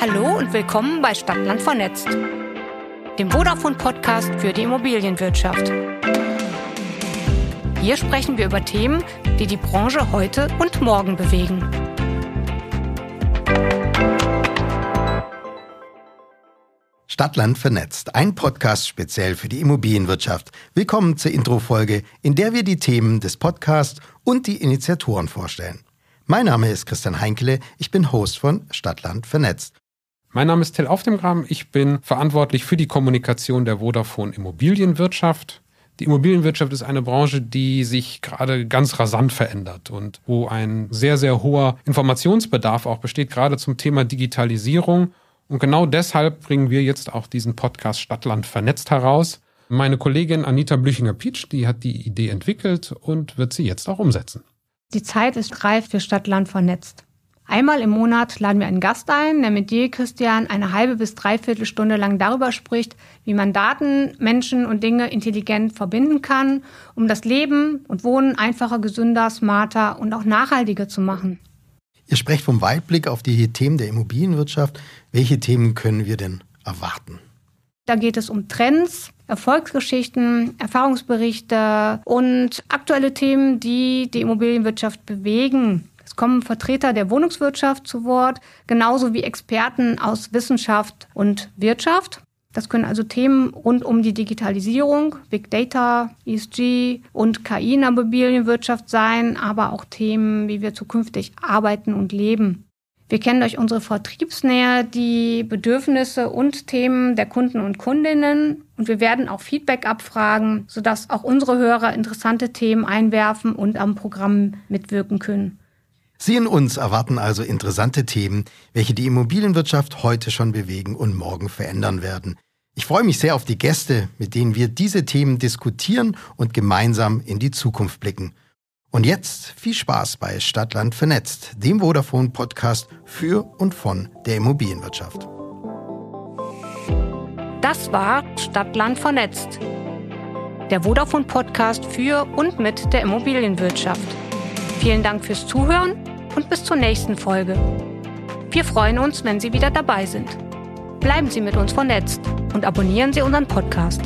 Hallo und willkommen bei Stadtland vernetzt, dem Vodafone-Podcast für die Immobilienwirtschaft. Hier sprechen wir über Themen, die die Branche heute und morgen bewegen. Stadtland vernetzt, ein Podcast speziell für die Immobilienwirtschaft. Willkommen zur Introfolge, in der wir die Themen des Podcasts und die Initiatoren vorstellen. Mein Name ist Christian Heinkele, ich bin Host von Stadtland vernetzt. Mein Name ist Till Auf dem Graben. Ich bin verantwortlich für die Kommunikation der Vodafone Immobilienwirtschaft. Die Immobilienwirtschaft ist eine Branche, die sich gerade ganz rasant verändert und wo ein sehr, sehr hoher Informationsbedarf auch besteht, gerade zum Thema Digitalisierung. Und genau deshalb bringen wir jetzt auch diesen Podcast Stadtland vernetzt heraus. Meine Kollegin Anita Blüchinger-Pietsch, die hat die Idee entwickelt und wird sie jetzt auch umsetzen. Die Zeit ist reif für Stadtland vernetzt. Einmal im Monat laden wir einen Gast ein, der mit dir, Christian, eine halbe bis dreiviertel Stunde lang darüber spricht, wie man Daten, Menschen und Dinge intelligent verbinden kann, um das Leben und Wohnen einfacher, gesünder, smarter und auch nachhaltiger zu machen. Ihr sprecht vom Weitblick auf die Themen der Immobilienwirtschaft. Welche Themen können wir denn erwarten? Da geht es um Trends, Erfolgsgeschichten, Erfahrungsberichte und aktuelle Themen, die die Immobilienwirtschaft bewegen kommen Vertreter der Wohnungswirtschaft zu Wort, genauso wie Experten aus Wissenschaft und Wirtschaft. Das können also Themen rund um die Digitalisierung, Big Data, ESG und KI in der Immobilienwirtschaft sein, aber auch Themen, wie wir zukünftig arbeiten und leben. Wir kennen durch unsere Vertriebsnähe die Bedürfnisse und Themen der Kunden und Kundinnen und wir werden auch Feedback abfragen, sodass auch unsere Hörer interessante Themen einwerfen und am Programm mitwirken können. Sie und uns erwarten also interessante Themen, welche die Immobilienwirtschaft heute schon bewegen und morgen verändern werden. Ich freue mich sehr auf die Gäste, mit denen wir diese Themen diskutieren und gemeinsam in die Zukunft blicken. Und jetzt viel Spaß bei Stadtland vernetzt, dem Vodafone Podcast für und von der Immobilienwirtschaft. Das war Stadtland vernetzt, der Vodafone Podcast für und mit der Immobilienwirtschaft. Vielen Dank fürs Zuhören und bis zur nächsten Folge. Wir freuen uns, wenn Sie wieder dabei sind. Bleiben Sie mit uns vernetzt und abonnieren Sie unseren Podcast.